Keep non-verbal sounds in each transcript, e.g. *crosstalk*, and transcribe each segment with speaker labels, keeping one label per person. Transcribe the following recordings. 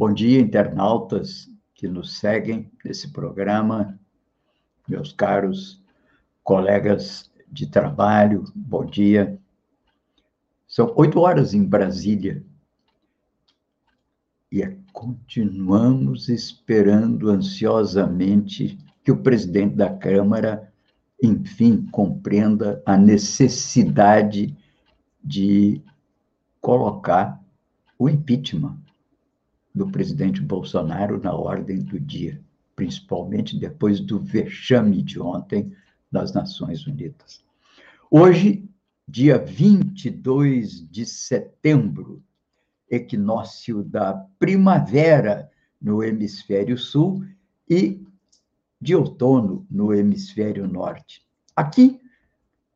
Speaker 1: Bom dia, internautas que nos seguem nesse programa, meus caros colegas de trabalho, bom dia. São oito horas em Brasília e continuamos esperando ansiosamente que o presidente da Câmara, enfim, compreenda a necessidade de colocar o impeachment do presidente Bolsonaro na ordem do dia, principalmente depois do vexame de ontem das Nações Unidas. Hoje, dia 22 de setembro, equinócio da primavera no hemisfério sul e de outono no hemisfério norte. Aqui,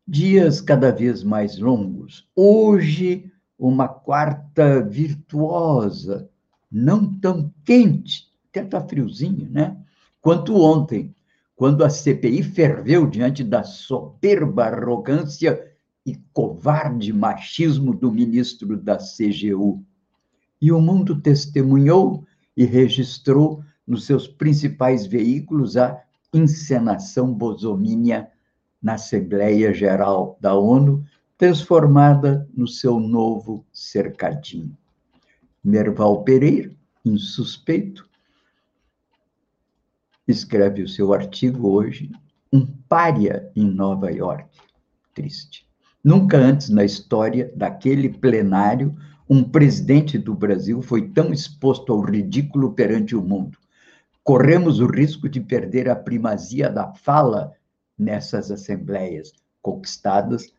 Speaker 1: dias cada vez mais longos. Hoje, uma quarta virtuosa, não tão quente, até está friozinho, né? Quanto ontem, quando a CPI ferveu diante da soberba arrogância e covarde machismo do ministro da CGU. E o mundo testemunhou e registrou nos seus principais veículos a encenação bosomínia na Assembleia Geral da ONU, transformada no seu novo cercadinho. Merval Pereira, insuspeito, escreve o seu artigo hoje, um pária em Nova York. Triste. Nunca antes na história daquele plenário um presidente do Brasil foi tão exposto ao ridículo perante o mundo. Corremos o risco de perder a primazia da fala nessas assembleias conquistadas,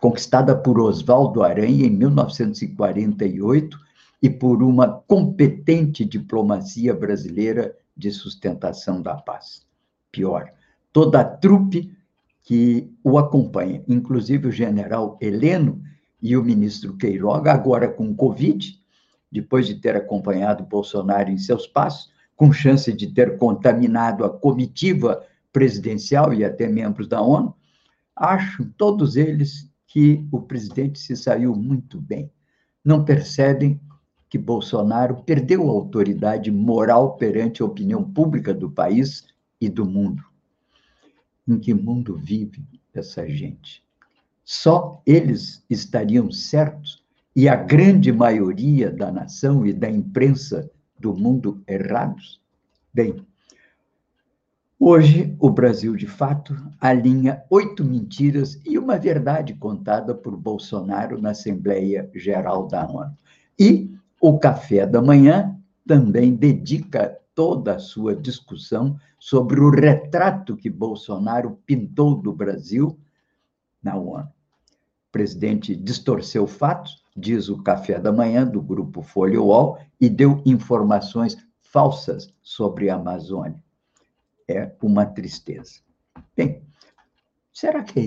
Speaker 1: conquistada por Oswaldo Aranha em 1948 e por uma competente diplomacia brasileira de sustentação da paz. Pior, toda a trupe que o acompanha, inclusive o general Heleno e o ministro Queiroga, agora com Covid, depois de ter acompanhado Bolsonaro em seus passos, com chance de ter contaminado a comitiva presidencial e até membros da ONU, acham todos eles que o presidente se saiu muito bem. Não percebem que Bolsonaro perdeu a autoridade moral perante a opinião pública do país e do mundo. Em que mundo vive essa gente? Só eles estariam certos e a grande maioria da nação e da imprensa do mundo errados? Bem, hoje o Brasil, de fato, alinha oito mentiras e uma verdade contada por Bolsonaro na Assembleia Geral da ONU. E o Café da Manhã também dedica toda a sua discussão sobre o retrato que Bolsonaro pintou do Brasil na ONU. O presidente distorceu fatos, diz o Café da Manhã do grupo Folha UOL, e deu informações falsas sobre a Amazônia. É uma tristeza. Bem, será que a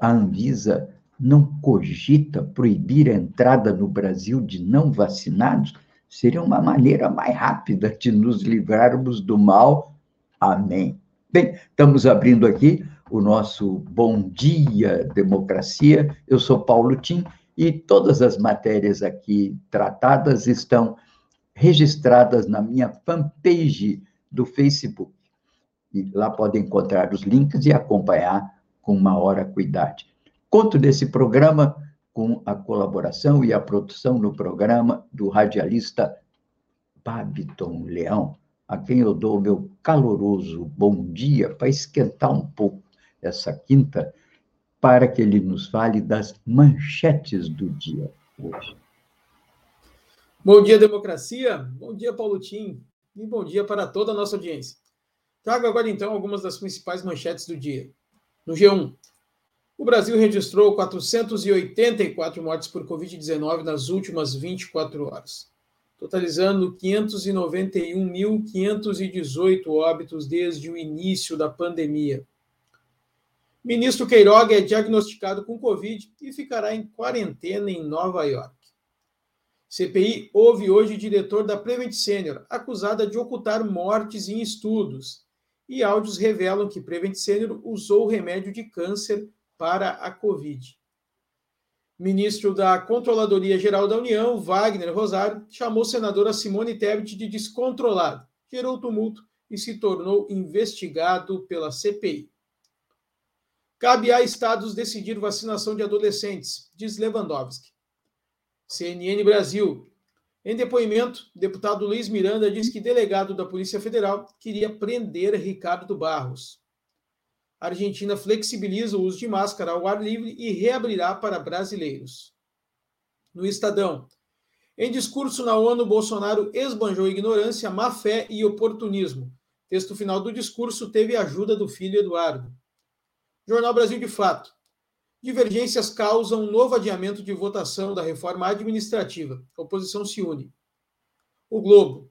Speaker 1: a Anvisa não cogita proibir a entrada no Brasil de não vacinados, seria uma maneira mais rápida de nos livrarmos do mal. Amém. Bem, estamos abrindo aqui o nosso Bom Dia Democracia. Eu sou Paulo Tim e todas as matérias aqui tratadas estão registradas na minha fanpage do Facebook. E lá podem encontrar os links e acompanhar com maior acuidade. Conto desse programa com a colaboração e a produção no programa do radialista Babiton Leão, a quem eu dou meu caloroso bom dia para esquentar um pouco essa quinta, para que ele nos fale das manchetes do dia hoje.
Speaker 2: Bom dia, democracia. Bom dia, Paulo Tim. E bom dia para toda a nossa audiência. Trago agora, então, algumas das principais manchetes do dia. No G1, o Brasil registrou 484 mortes por Covid-19 nas últimas 24 horas. totalizando 591.518 óbitos desde o início da pandemia. Ministro Queiroga é diagnosticado com Covid e ficará em quarentena em Nova York. CPI houve hoje o diretor da Prevent Senior, acusada de ocultar mortes em estudos. E áudios revelam que Prevent Senior usou remédio de câncer para a Covid. Ministro da Controladoria Geral da União, Wagner Rosário, chamou senadora Simone Tebet de descontrolado, gerou tumulto e se tornou investigado pela CPI. Cabe a estados decidir vacinação de adolescentes, diz Lewandowski. CNN Brasil. Em depoimento, deputado Luiz Miranda diz que delegado da Polícia Federal queria prender Ricardo Barros. A Argentina flexibiliza o uso de máscara ao ar livre e reabrirá para brasileiros. No Estadão. Em discurso na ONU, Bolsonaro esbanjou ignorância, má fé e oportunismo. Texto final do discurso teve a ajuda do filho Eduardo. Jornal Brasil de Fato. Divergências causam um novo adiamento de votação da reforma administrativa. A oposição se une. O Globo.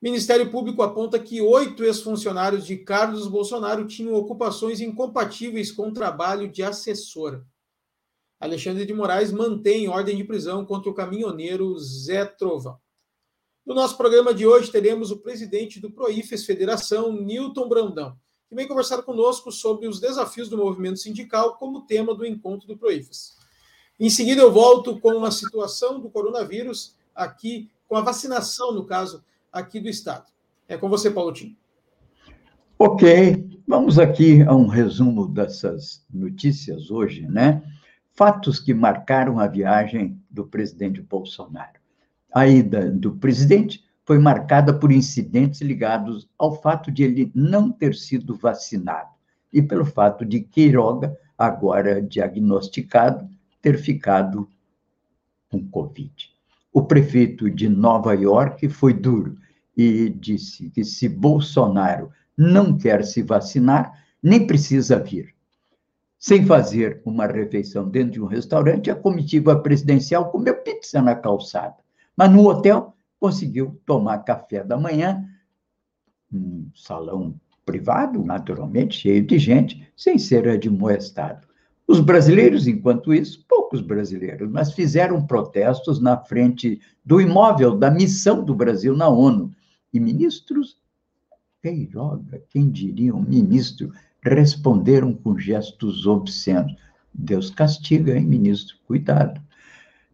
Speaker 2: Ministério Público aponta que oito ex-funcionários de Carlos Bolsonaro tinham ocupações incompatíveis com o trabalho de assessor. Alexandre de Moraes mantém ordem de prisão contra o caminhoneiro Zé Trovão. No nosso programa de hoje, teremos o presidente do Proifes Federação, Newton Brandão, que vem conversar conosco sobre os desafios do movimento sindical como tema do encontro do Proifes. Em seguida, eu volto com a situação do coronavírus aqui, com a vacinação, no caso, aqui do Estado. É com você, Paulo Tim.
Speaker 1: Ok, vamos aqui a um resumo dessas notícias hoje, né? Fatos que marcaram a viagem do presidente Bolsonaro. A ida do presidente foi marcada por incidentes ligados ao fato de ele não ter sido vacinado e pelo fato de Queiroga, agora diagnosticado, ter ficado com Covid. O prefeito de Nova York foi duro e disse que se Bolsonaro não quer se vacinar, nem precisa vir. Sem fazer uma refeição dentro de um restaurante, a comitiva presidencial comeu pizza na calçada. Mas no hotel conseguiu tomar café da manhã, um salão privado, naturalmente, cheio de gente, sem ser admoestado. Os brasileiros, enquanto isso, poucos brasileiros, mas fizeram protestos na frente do imóvel da missão do Brasil na ONU. E ministros, Queiroga, quem diria, um ministro, responderam com gestos obscenos. Deus castiga, hein, ministro? Cuidado.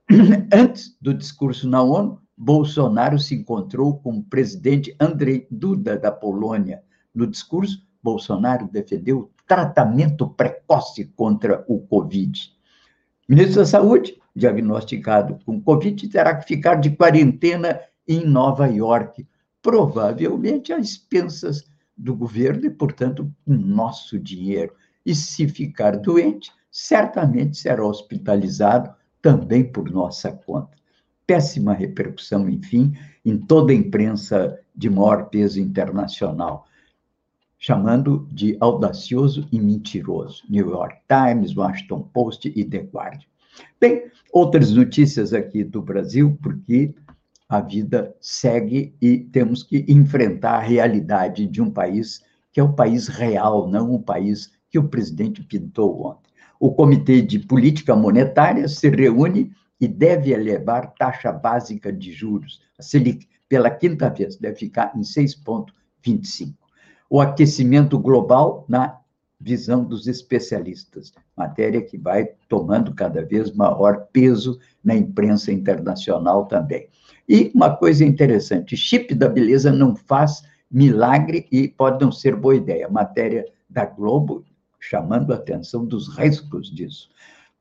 Speaker 1: *clears throat* Antes do discurso na ONU, Bolsonaro se encontrou com o presidente Andrei Duda, da Polônia. No discurso, Bolsonaro defendeu tratamento precoce contra o Covid. Ministro da Saúde, diagnosticado com Covid, terá que ficar de quarentena em Nova York, provavelmente às expensas do governo e, portanto, com nosso dinheiro. E se ficar doente, certamente será hospitalizado também por nossa conta. Péssima repercussão, enfim, em toda a imprensa de maior peso internacional chamando de audacioso e mentiroso. New York Times, Washington Post e The Guardian. Bem, outras notícias aqui do Brasil, porque a vida segue e temos que enfrentar a realidade de um país que é o país real, não o país que o presidente pintou ontem. O Comitê de Política Monetária se reúne e deve elevar taxa básica de juros, a Selic, pela quinta vez, deve ficar em 6,25 o aquecimento global na visão dos especialistas, matéria que vai tomando cada vez maior peso na imprensa internacional também. E uma coisa interessante, chip da beleza não faz milagre e pode não ser boa ideia. Matéria da Globo chamando a atenção dos riscos disso.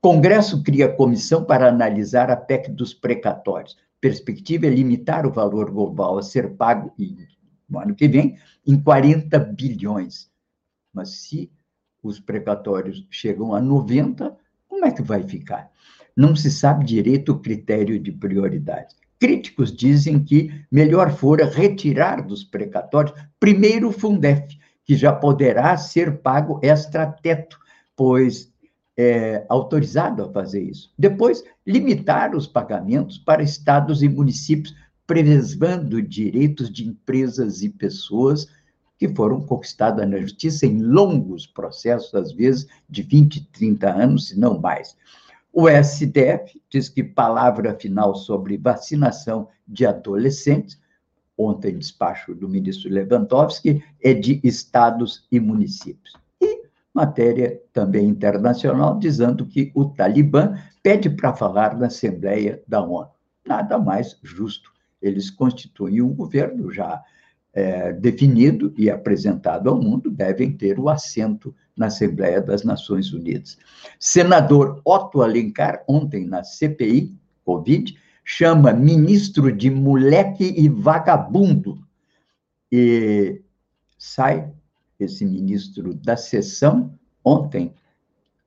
Speaker 1: Congresso cria comissão para analisar a PEC dos precatórios. Perspectiva é limitar o valor global a ser pago no ano que vem em 40 bilhões. Mas se os precatórios chegam a 90, como é que vai ficar? Não se sabe direito o critério de prioridade. Críticos dizem que melhor fora retirar dos precatórios primeiro o Fundef, que já poderá ser pago extra-teto, pois é autorizado a fazer isso. Depois, limitar os pagamentos para estados e municípios preservando direitos de empresas e pessoas que foram conquistadas na justiça em longos processos, às vezes de 20, 30 anos, se não mais. O STF diz que palavra final sobre vacinação de adolescentes, ontem despacho do ministro Lewandowski, é de estados e municípios. E matéria também internacional, dizendo que o Talibã pede para falar na Assembleia da ONU. Nada mais justo. Eles constituem um governo já é, definido e apresentado ao mundo devem ter o assento na Assembleia das Nações Unidas. Senador Otto Alencar, ontem na CPI, Covid, chama ministro de moleque e vagabundo. E sai esse ministro da sessão, ontem,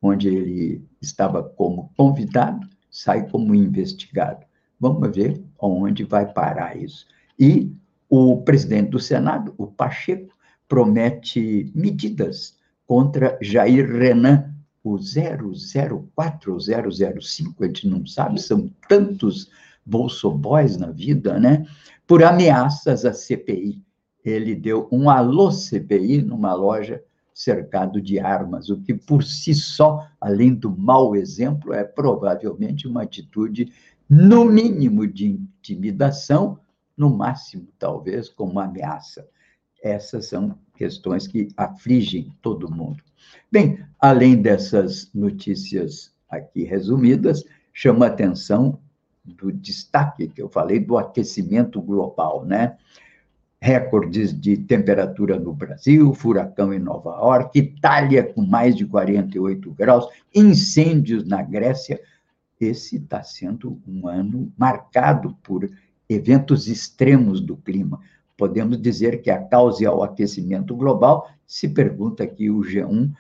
Speaker 1: onde ele estava como convidado, sai como investigado. Vamos ver onde vai parar isso. E o presidente do Senado, o Pacheco, promete medidas contra Jair Renan, o 004 ou 005, a gente não sabe, são tantos bolsoboys na vida, né? Por ameaças à CPI. Ele deu um alô CPI numa loja cercado de armas, o que por si só, além do mau exemplo, é provavelmente uma atitude, no mínimo, de intimidação no máximo, talvez, como ameaça. Essas são questões que afligem todo mundo. Bem, além dessas notícias aqui resumidas, chama a atenção do destaque que eu falei do aquecimento global, né? Recordes de temperatura no Brasil, furacão em Nova York, Itália com mais de 48 graus, incêndios na Grécia. Esse está sendo um ano marcado por eventos extremos do clima. Podemos dizer que a causa é o aquecimento global, se pergunta aqui o G1,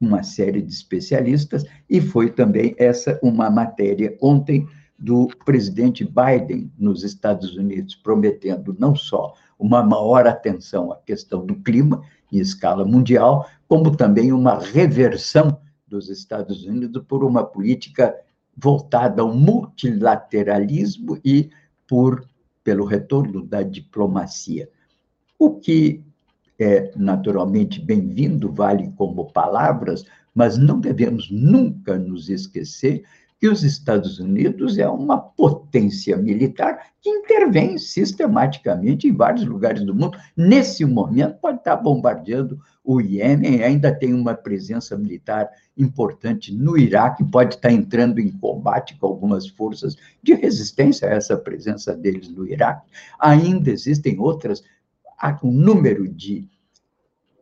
Speaker 1: uma série de especialistas, e foi também essa uma matéria ontem do presidente Biden nos Estados Unidos, prometendo não só uma maior atenção à questão do clima em escala mundial, como também uma reversão dos Estados Unidos por uma política voltada ao multilateralismo e por pelo retorno da diplomacia. O que é naturalmente bem-vindo, vale como palavras, mas não devemos nunca nos esquecer que os Estados Unidos é uma potência militar que intervém sistematicamente em vários lugares do mundo. Nesse momento, pode estar bombardeando o Iêmen, ainda tem uma presença militar importante no Iraque, pode estar entrando em combate com algumas forças de resistência a essa presença deles no Iraque. Ainda existem outras, um número de,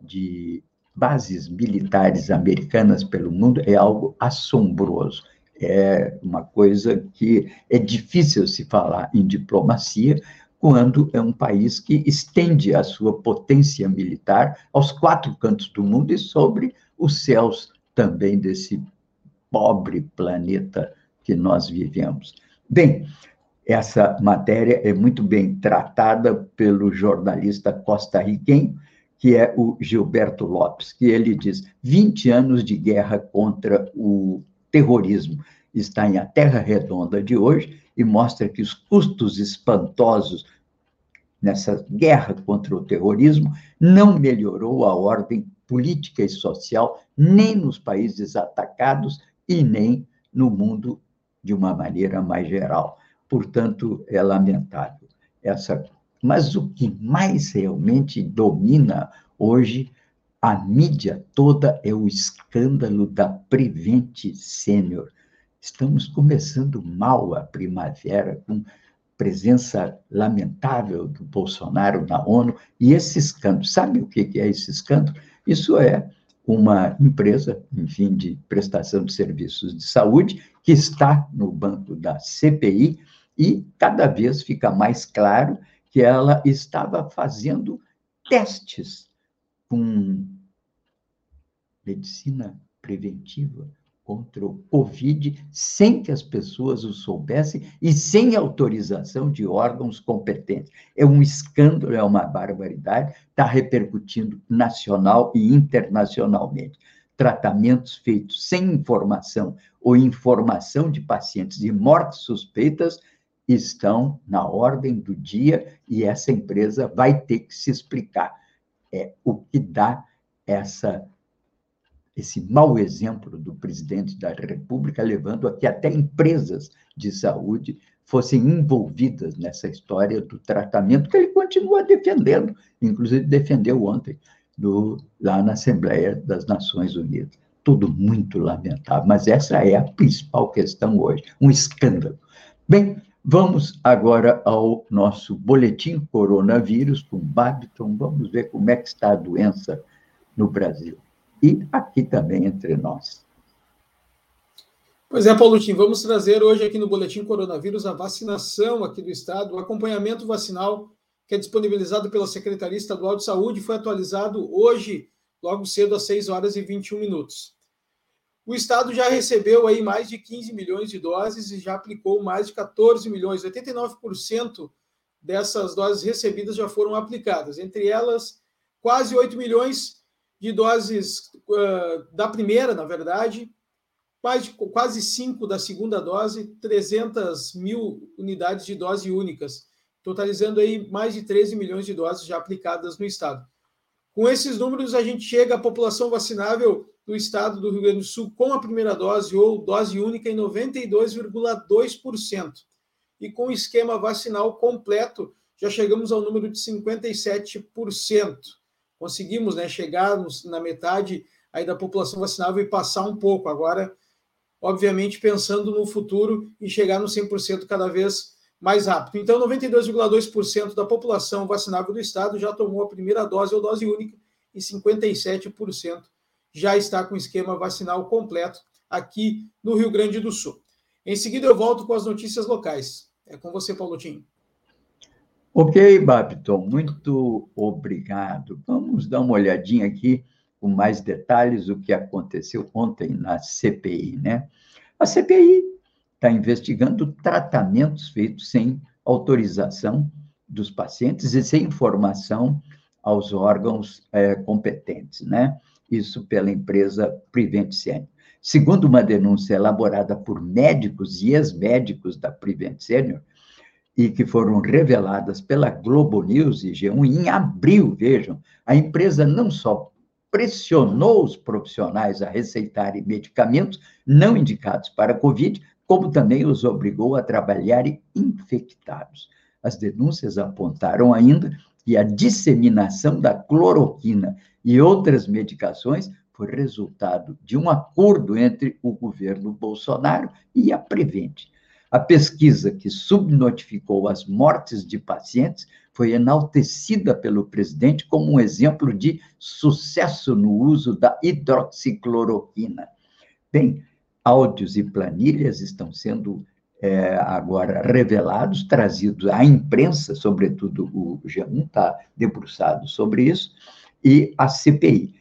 Speaker 1: de bases militares americanas pelo mundo é algo assombroso é uma coisa que é difícil se falar em diplomacia quando é um país que estende a sua potência militar aos quatro cantos do mundo e sobre os céus também desse pobre planeta que nós vivemos. Bem, essa matéria é muito bem tratada pelo jornalista costarriquenho, que é o Gilberto Lopes, que ele diz: 20 anos de guerra contra o terrorismo está em A Terra Redonda de hoje e mostra que os custos espantosos nessa guerra contra o terrorismo não melhorou a ordem política e social nem nos países atacados e nem no mundo de uma maneira mais geral. Portanto, é lamentável essa. Mas o que mais realmente domina hoje a mídia toda é o escândalo da Prevent Sênior. Estamos começando mal a primavera, com presença lamentável do Bolsonaro na ONU, e esse escândalo, sabe o que é esse escândalo? Isso é uma empresa, enfim, de prestação de serviços de saúde, que está no banco da CPI, e cada vez fica mais claro que ela estava fazendo testes com medicina preventiva contra o Covid sem que as pessoas o soubessem e sem autorização de órgãos competentes. É um escândalo, é uma barbaridade, está repercutindo nacional e internacionalmente. Tratamentos feitos sem informação ou informação de pacientes de mortes suspeitas estão na ordem do dia e essa empresa vai ter que se explicar. É o que dá essa esse mau exemplo do presidente da República, levando a que até empresas de saúde fossem envolvidas nessa história do tratamento que ele continua defendendo, inclusive defendeu ontem no, lá na Assembleia das Nações Unidas. Tudo muito lamentável, mas essa é a principal questão hoje, um escândalo. Bem, vamos agora ao nosso boletim coronavírus com Babiton. Vamos ver como é que está a doença no Brasil e aqui também entre nós.
Speaker 2: Pois é, Paulo Tim, vamos trazer hoje aqui no Boletim Coronavírus a vacinação aqui do Estado, o acompanhamento vacinal que é disponibilizado pela Secretaria Estadual de Saúde, foi atualizado hoje, logo cedo, às 6 horas e 21 minutos. O Estado já recebeu aí mais de 15 milhões de doses e já aplicou mais de 14 milhões, 89% dessas doses recebidas já foram aplicadas, entre elas quase 8 milhões de doses uh, da primeira, na verdade, quase, quase 5 da segunda dose, 300 mil unidades de dose únicas, totalizando aí mais de 13 milhões de doses já aplicadas no estado. Com esses números, a gente chega à população vacinável do estado do Rio Grande do Sul com a primeira dose ou dose única em 92,2%. E com o esquema vacinal completo, já chegamos ao número de 57% conseguimos né, chegar na metade aí da população vacinável e passar um pouco. Agora, obviamente, pensando no futuro e chegar no 100% cada vez mais rápido. Então, 92,2% da população vacinável do estado já tomou a primeira dose ou dose única e 57% já está com o esquema vacinal completo aqui no Rio Grande do Sul. Em seguida, eu volto com as notícias locais. É com você, Paulo Tinho.
Speaker 1: Ok, Babiton, muito obrigado. Vamos dar uma olhadinha aqui com mais detalhes o que aconteceu ontem na CPI, né? A CPI está investigando tratamentos feitos sem autorização dos pacientes e sem informação aos órgãos é, competentes, né? Isso pela empresa Prevent Senior. Segundo uma denúncia elaborada por médicos e ex-médicos da Prevent Senior, e que foram reveladas pela Globo News e G1 em abril, vejam, a empresa não só pressionou os profissionais a receitarem medicamentos não indicados para Covid, como também os obrigou a trabalharem infectados. As denúncias apontaram ainda que a disseminação da cloroquina e outras medicações foi resultado de um acordo entre o governo Bolsonaro e a Prevent. A pesquisa que subnotificou as mortes de pacientes foi enaltecida pelo presidente como um exemplo de sucesso no uso da hidroxicloroquina. Bem, áudios e planilhas estão sendo é, agora revelados, trazidos à imprensa, sobretudo o G1 está debruçado sobre isso, e a CPI,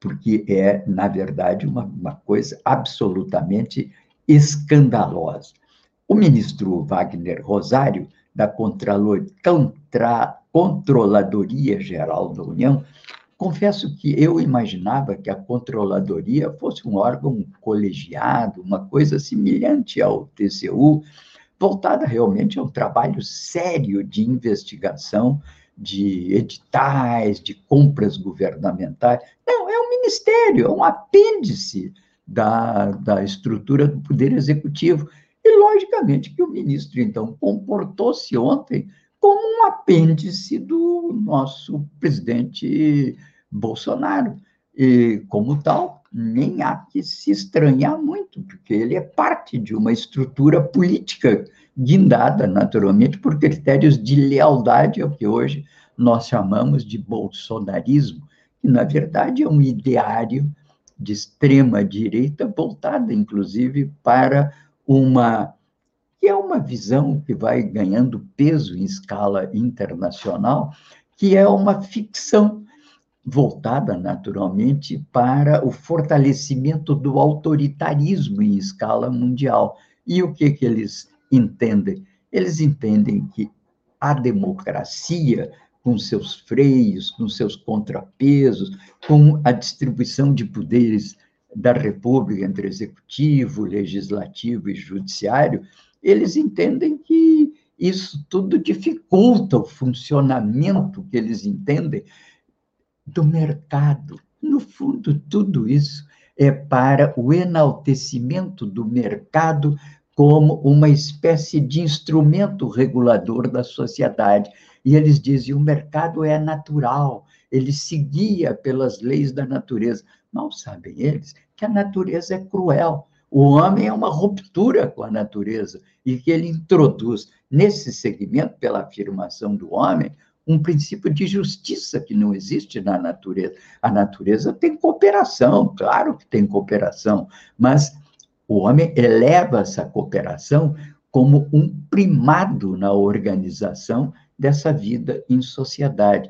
Speaker 1: porque é, na verdade, uma, uma coisa absolutamente escandalosa. O ministro Wagner Rosário, da Controladoria Geral da União, confesso que eu imaginava que a Controladoria fosse um órgão colegiado, uma coisa semelhante ao TCU, voltada realmente a um trabalho sério de investigação de editais, de compras governamentais. Não, é um ministério, é um apêndice da, da estrutura do Poder Executivo. E, logicamente, que o ministro, então, comportou-se ontem como um apêndice do nosso presidente Bolsonaro. E, como tal, nem há que se estranhar muito, porque ele é parte de uma estrutura política guindada, naturalmente, por critérios de lealdade, ao que hoje nós chamamos de bolsonarismo, que, na verdade, é um ideário de extrema direita voltada, inclusive, para uma que é uma visão que vai ganhando peso em escala internacional, que é uma ficção voltada naturalmente para o fortalecimento do autoritarismo em escala mundial. E o que que eles entendem? Eles entendem que a democracia com seus freios, com seus contrapesos, com a distribuição de poderes da República entre executivo, legislativo e judiciário, eles entendem que isso tudo dificulta o funcionamento que eles entendem do mercado. No fundo, tudo isso é para o enaltecimento do mercado como uma espécie de instrumento regulador da sociedade. E eles dizem: o mercado é natural, ele seguia pelas leis da natureza. Mal sabem eles que a natureza é cruel. O homem é uma ruptura com a natureza e que ele introduz nesse segmento, pela afirmação do homem, um princípio de justiça que não existe na natureza. A natureza tem cooperação, claro que tem cooperação, mas o homem eleva essa cooperação como um primado na organização dessa vida em sociedade.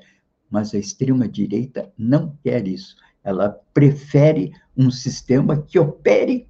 Speaker 1: Mas a extrema-direita não quer isso. Ela prefere um sistema que opere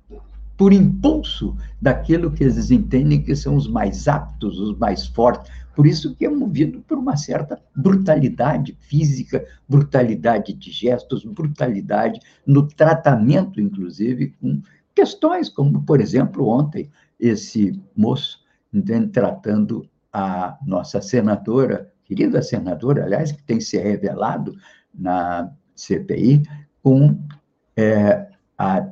Speaker 1: por impulso daquilo que eles entendem que são os mais aptos, os mais fortes. Por isso que é movido por uma certa brutalidade física, brutalidade de gestos, brutalidade no tratamento, inclusive, com questões como, por exemplo, ontem, esse moço entende, tratando a nossa senadora, querida senadora, aliás, que tem se revelado na CPI, com é, a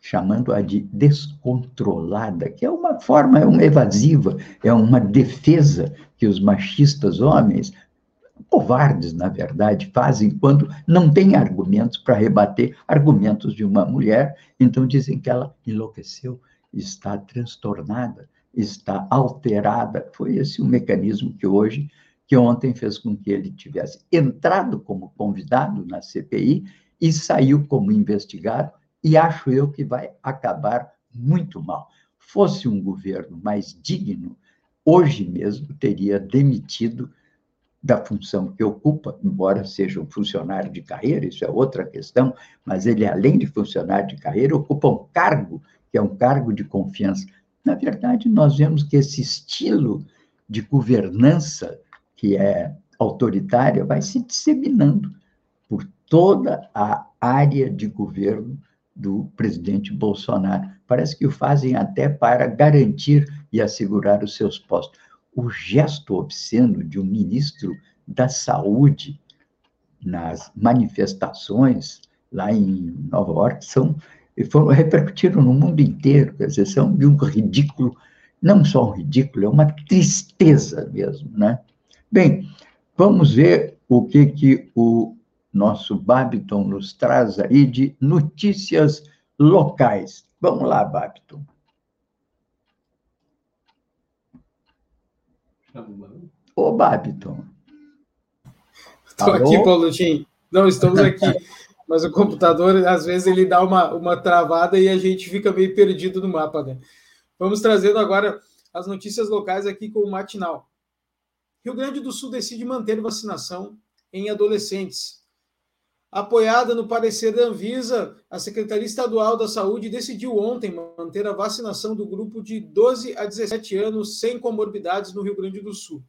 Speaker 1: chamando-a de descontrolada, que é uma forma, é uma evasiva, é uma defesa que os machistas homens, covardes, na verdade, fazem quando não têm argumentos para rebater argumentos de uma mulher, então dizem que ela enlouqueceu, está transtornada, está alterada. Foi esse o mecanismo que hoje, que ontem fez com que ele tivesse entrado como convidado na CPI e saiu como investigado e acho eu que vai acabar muito mal. Fosse um governo mais digno, hoje mesmo teria demitido da função que ocupa, embora seja um funcionário de carreira, isso é outra questão, mas ele, além de funcionário de carreira, ocupa um cargo, que é um cargo de confiança. Na verdade, nós vemos que esse estilo de governança, que é autoritária, vai se disseminando por toda a área de governo do presidente Bolsonaro. Parece que o fazem até para garantir e assegurar os seus postos. O gesto obsceno de um ministro da Saúde nas manifestações lá em Nova York são foram, repercutiram no mundo inteiro, quer dizer, são de um ridículo, não só um ridículo, é uma tristeza mesmo, né? Bem, vamos ver o que, que o nosso Babiton nos traz aí de notícias locais. Vamos lá, Babiton. Ô, Babiton.
Speaker 2: Estou aqui, Paulo Tim. Não, estamos aqui. *laughs* Mas o computador, às vezes, ele dá uma, uma travada e a gente fica meio perdido no mapa, né? Vamos trazendo agora as notícias locais aqui com o Matinal. Rio Grande do Sul decide manter vacinação em adolescentes. Apoiada no parecer da Anvisa, a Secretaria Estadual da Saúde decidiu ontem manter a vacinação do grupo de 12 a 17 anos sem comorbidades no Rio Grande do Sul.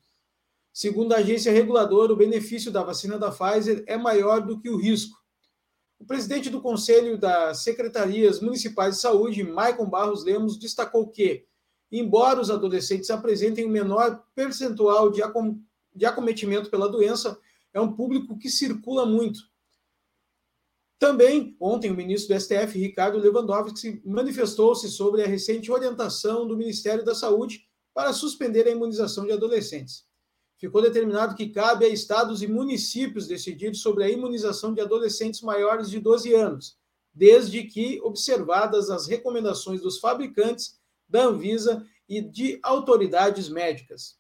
Speaker 2: Segundo a agência reguladora, o benefício da vacina da Pfizer é maior do que o risco. O presidente do Conselho das Secretarias Municipais de Saúde, Maicon Barros Lemos, destacou que, embora os adolescentes apresentem um menor percentual de, acom de acometimento pela doença, é um público que circula muito também, ontem, o ministro do STF, Ricardo Lewandowski, manifestou-se sobre a recente orientação do Ministério da Saúde para suspender a imunização de adolescentes. Ficou determinado que cabe a estados e municípios decidir sobre a imunização de adolescentes maiores de 12 anos, desde que observadas as recomendações dos fabricantes, da Anvisa e de autoridades médicas.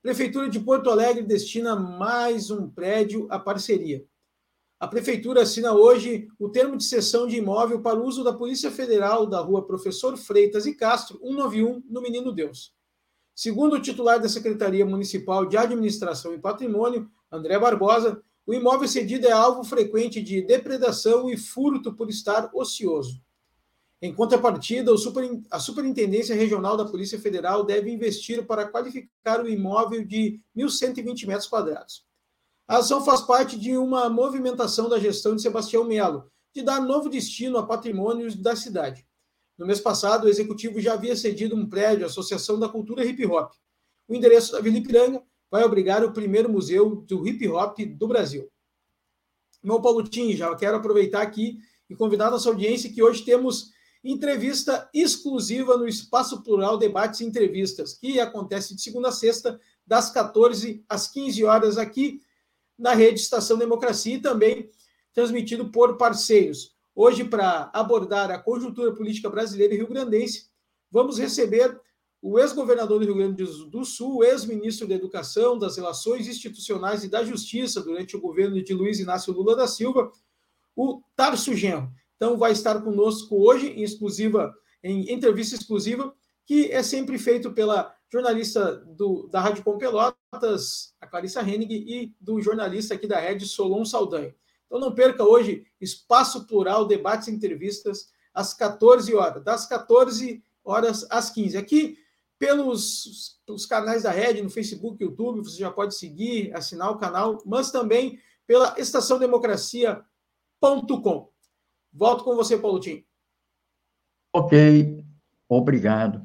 Speaker 2: Prefeitura de Porto Alegre destina mais um prédio à parceria. A Prefeitura assina hoje o termo de cessão de imóvel para o uso da Polícia Federal da rua Professor Freitas e Castro, 191, no Menino Deus. Segundo o titular da Secretaria Municipal de Administração e Patrimônio, André Barbosa, o imóvel cedido é alvo frequente de depredação e furto por estar ocioso. Em contrapartida, a Superintendência Regional da Polícia Federal deve investir para qualificar o imóvel de 1.120 metros quadrados. A ação faz parte de uma movimentação da gestão de Sebastião Melo, de dar novo destino a patrimônios da cidade. No mês passado, o executivo já havia cedido um prédio à Associação da Cultura Hip Hop. O endereço da Vila Ipiranga vai obrigar o primeiro museu do hip hop do Brasil. Meu Paulo Tim, já quero aproveitar aqui e convidar nossa audiência que hoje temos entrevista exclusiva no Espaço Plural Debates e Entrevistas, que acontece de segunda a sexta, das 14 às 15 horas, aqui na rede Estação Democracia e também transmitido por parceiros. Hoje, para abordar a conjuntura política brasileira e rio-grandense, vamos receber o ex-governador do Rio Grande do Sul, ex-ministro da Educação, das Relações Institucionais e da Justiça durante o governo de Luiz Inácio Lula da Silva, o Tarso Genro. Então, vai estar conosco hoje, em exclusiva, em entrevista exclusiva, que é sempre feito pela jornalista do, da Rádio Com Pelotas, a Clarissa Hennig, e do jornalista aqui da Rede, Solon Saldanha. Então não perca hoje Espaço Plural, debates e entrevistas, às 14 horas, das 14 horas às 15. Aqui, pelos, pelos canais da Rede, no Facebook, YouTube, você já pode seguir, assinar o canal, mas também pela estaçãodemocracia.com. Volto com você, Paulo Tim.
Speaker 1: Ok, obrigado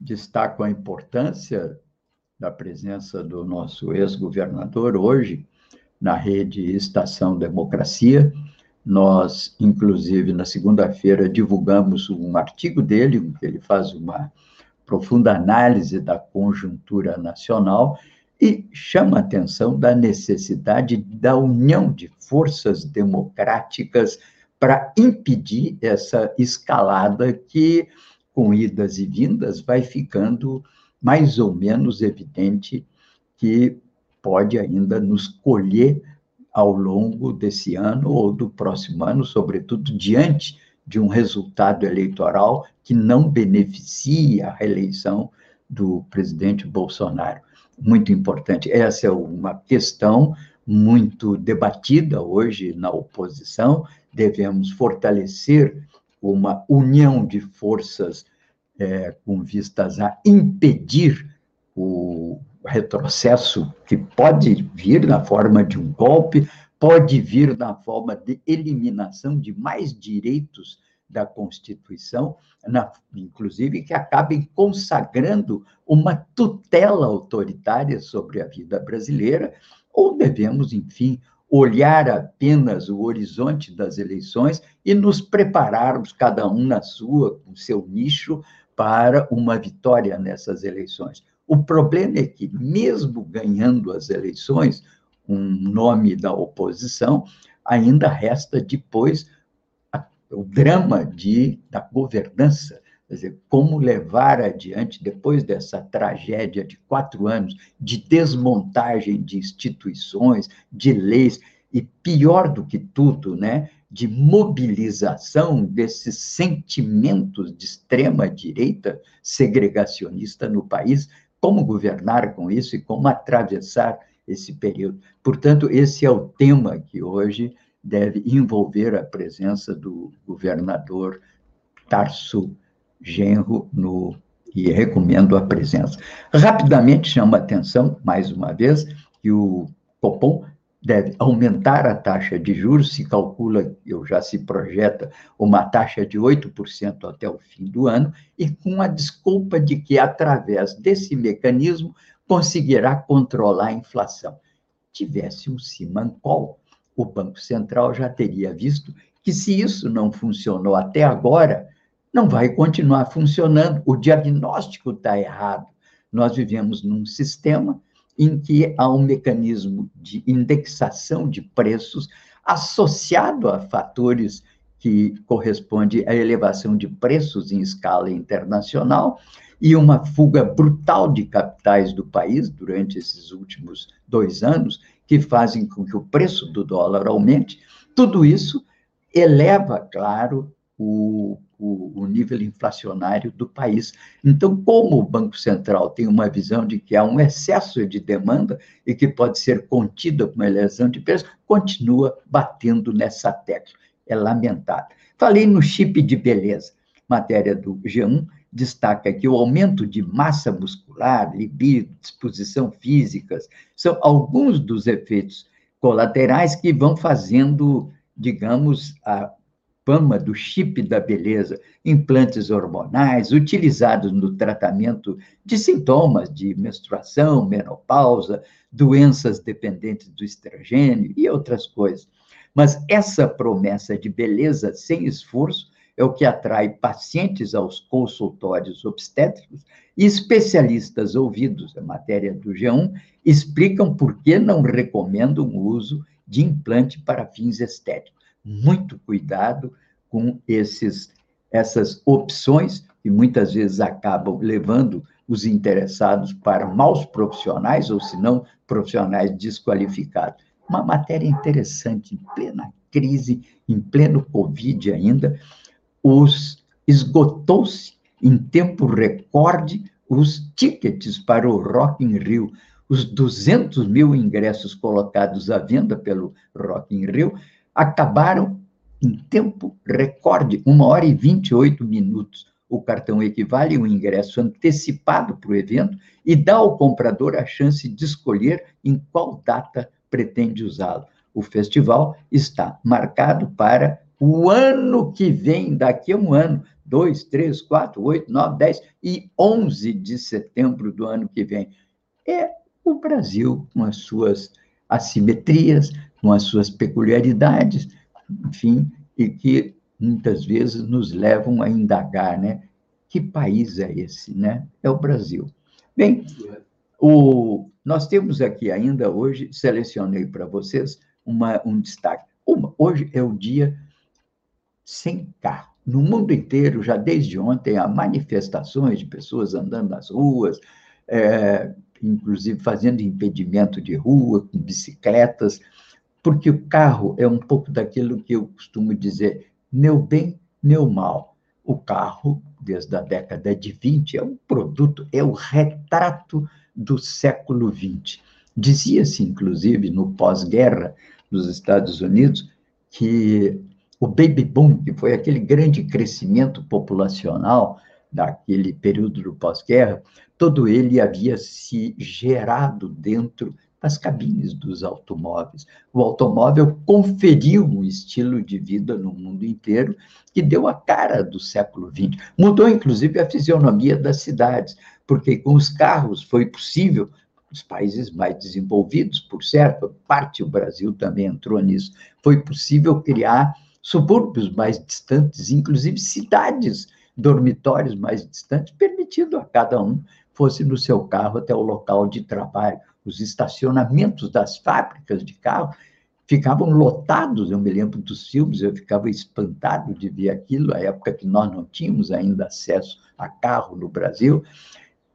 Speaker 1: destaco a importância da presença do nosso ex-governador hoje na rede Estação Democracia. Nós, inclusive, na segunda-feira, divulgamos um artigo dele, em que ele faz uma profunda análise da conjuntura nacional e chama a atenção da necessidade da união de forças democráticas para impedir essa escalada que com idas e vindas, vai ficando mais ou menos evidente que pode ainda nos colher ao longo desse ano ou do próximo ano, sobretudo diante de um resultado eleitoral que não beneficia a reeleição do presidente Bolsonaro. Muito importante. Essa é uma questão muito debatida hoje na oposição. Devemos fortalecer uma união de forças é, com vistas a impedir o retrocesso que pode vir na forma de um golpe, pode vir na forma de eliminação de mais direitos da Constituição, na, inclusive que acabem consagrando uma tutela autoritária sobre a vida brasileira, ou devemos, enfim, olhar apenas o horizonte das eleições e nos prepararmos, cada um na sua, com seu nicho, para uma vitória nessas eleições. O problema é que, mesmo ganhando as eleições, um nome da oposição, ainda resta depois o drama de, da governança, quer dizer, como levar adiante, depois dessa tragédia de quatro anos de desmontagem de instituições, de leis, e pior do que tudo, né, de mobilização desses sentimentos de extrema direita segregacionista no país, como governar com isso e como atravessar esse período. Portanto, esse é o tema que hoje deve envolver a presença do governador Tarso Genro no e recomendo a presença. Rapidamente chama a atenção, mais uma vez, que o Copom deve aumentar a taxa de juros, se calcula, ou já se projeta, uma taxa de 8% até o fim do ano, e com a desculpa de que, através desse mecanismo, conseguirá controlar a inflação. Tivesse um Simancol, o Banco Central já teria visto que, se isso não funcionou até agora, não vai continuar funcionando. O diagnóstico está errado. Nós vivemos num sistema em que há um mecanismo de indexação de preços associado a fatores que corresponde à elevação de preços em escala internacional e uma fuga brutal de capitais do país durante esses últimos dois anos, que fazem com que o preço do dólar aumente. Tudo isso eleva, claro, o o, o, nível inflacionário do país. Então, como o Banco Central tem uma visão de que há um excesso de demanda e que pode ser contida com uma elevação de preços, continua batendo nessa tecla. É lamentável. Falei no chip de beleza, matéria do G1, destaca que o aumento de massa muscular, libido, disposição físicas, são alguns dos efeitos colaterais que vão fazendo, digamos, a fama do chip da beleza, implantes hormonais utilizados no tratamento de sintomas de menstruação, menopausa, doenças dependentes do estrogênio e outras coisas. Mas essa promessa de beleza sem esforço é o que atrai pacientes aos consultórios obstétricos e especialistas ouvidos, a matéria do G1, explicam por que não recomendam o uso de implante para fins estéticos. Muito cuidado com esses, essas opções que muitas vezes acabam levando os interessados para maus profissionais, ou se não, profissionais desqualificados. Uma matéria interessante, em plena crise, em pleno Covid ainda, os esgotou-se em tempo recorde os tickets para o Rock in Rio. Os 200 mil ingressos colocados à venda pelo Rock in Rio acabaram em tempo recorde, uma hora e 28 minutos. O cartão equivale a um ingresso antecipado para o evento e dá ao comprador a chance de escolher em qual data pretende usá-lo. O festival está marcado para o ano que vem, daqui a um ano, 2, 3, 4, 8, 9, 10 e 11 de setembro do ano que vem. É o Brasil com as suas assimetrias, com as suas peculiaridades, enfim, e que muitas vezes nos levam a indagar, né? Que país é esse, né? É o Brasil. Bem, o, nós temos aqui ainda hoje, selecionei para vocês uma, um destaque. Uma, hoje é o dia sem carro. No mundo inteiro, já desde ontem, há manifestações de pessoas andando nas ruas, é, inclusive fazendo impedimento de rua, com bicicletas, porque o carro é um pouco daquilo que eu costumo dizer, meu bem, meu mal. O carro, desde a década de 20, é um produto, é o retrato do século XX. Dizia-se, inclusive, no pós-guerra, nos Estados Unidos, que o baby boom, que foi aquele grande crescimento populacional daquele período do pós-guerra, todo ele havia se gerado dentro das cabines dos automóveis. O automóvel conferiu um estilo de vida no mundo inteiro que deu a cara do século XX. Mudou, inclusive, a fisionomia das cidades, porque com os carros foi possível os países mais desenvolvidos, por certo, parte do Brasil também entrou nisso, foi possível criar subúrbios mais distantes, inclusive cidades, dormitórios mais distantes, permitindo a cada um fosse no seu carro até o local de trabalho. Os estacionamentos das fábricas de carro ficavam lotados, eu me lembro dos filmes, eu ficava espantado de ver aquilo, a época que nós não tínhamos ainda acesso a carro no Brasil,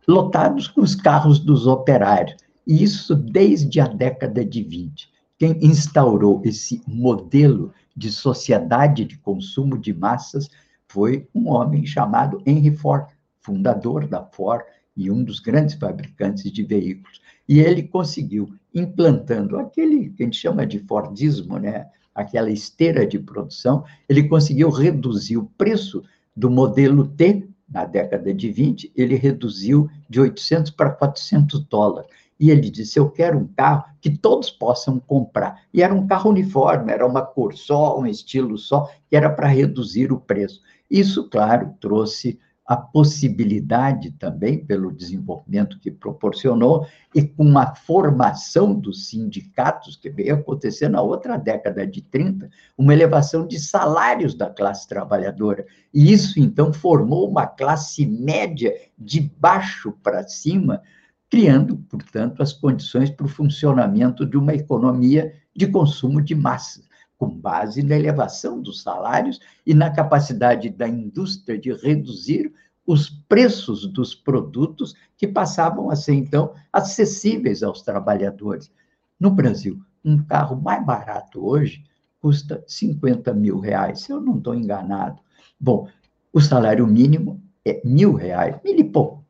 Speaker 1: lotados com os carros dos operários. E isso desde a década de 20. Quem instaurou esse modelo de sociedade de consumo de massas foi um homem chamado Henry Ford, fundador da Ford e um dos grandes fabricantes de veículos. E ele conseguiu, implantando aquele que a gente chama de Fordismo, né? aquela esteira de produção, ele conseguiu reduzir o preço do modelo T, na década de 20, ele reduziu de 800 para 400 dólares. E ele disse: Eu quero um carro que todos possam comprar. E era um carro uniforme, era uma cor só, um estilo só, que era para reduzir o preço. Isso, claro, trouxe a possibilidade também, pelo desenvolvimento que proporcionou, e com a formação dos sindicatos, que veio acontecer na outra década de 30, uma elevação de salários da classe trabalhadora. E isso, então, formou uma classe média de baixo para cima, criando, portanto, as condições para o funcionamento de uma economia de consumo de massa, com base na elevação dos salários e na capacidade da indústria de reduzir os preços dos produtos que passavam a ser, então, acessíveis aos trabalhadores. No Brasil, um carro mais barato hoje custa 50 mil reais, se eu não estou enganado. Bom, o salário mínimo é mil reais, mil e pouco,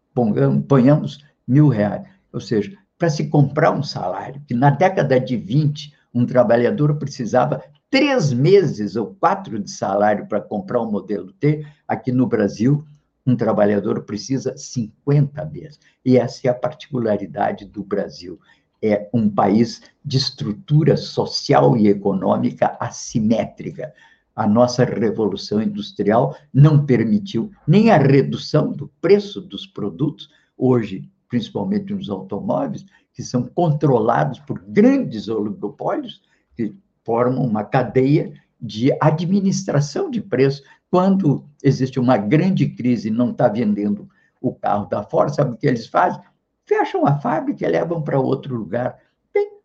Speaker 1: ponhamos mil reais. Ou seja, para se comprar um salário, que na década de 20, um trabalhador precisava três meses ou quatro de salário para comprar um modelo T, aqui no Brasil, um trabalhador precisa 50 meses. E essa é a particularidade do Brasil. É um país de estrutura social e econômica assimétrica. a nossa revolução industrial não permitiu nem a redução do preço dos produtos, hoje, principalmente nos automóveis, que são controlados por grandes oligopólios, que formam uma cadeia de administração de preço. Quando existe uma grande crise e não está vendendo o carro da Ford, sabe o que eles fazem? Fecham a fábrica e levam para outro lugar.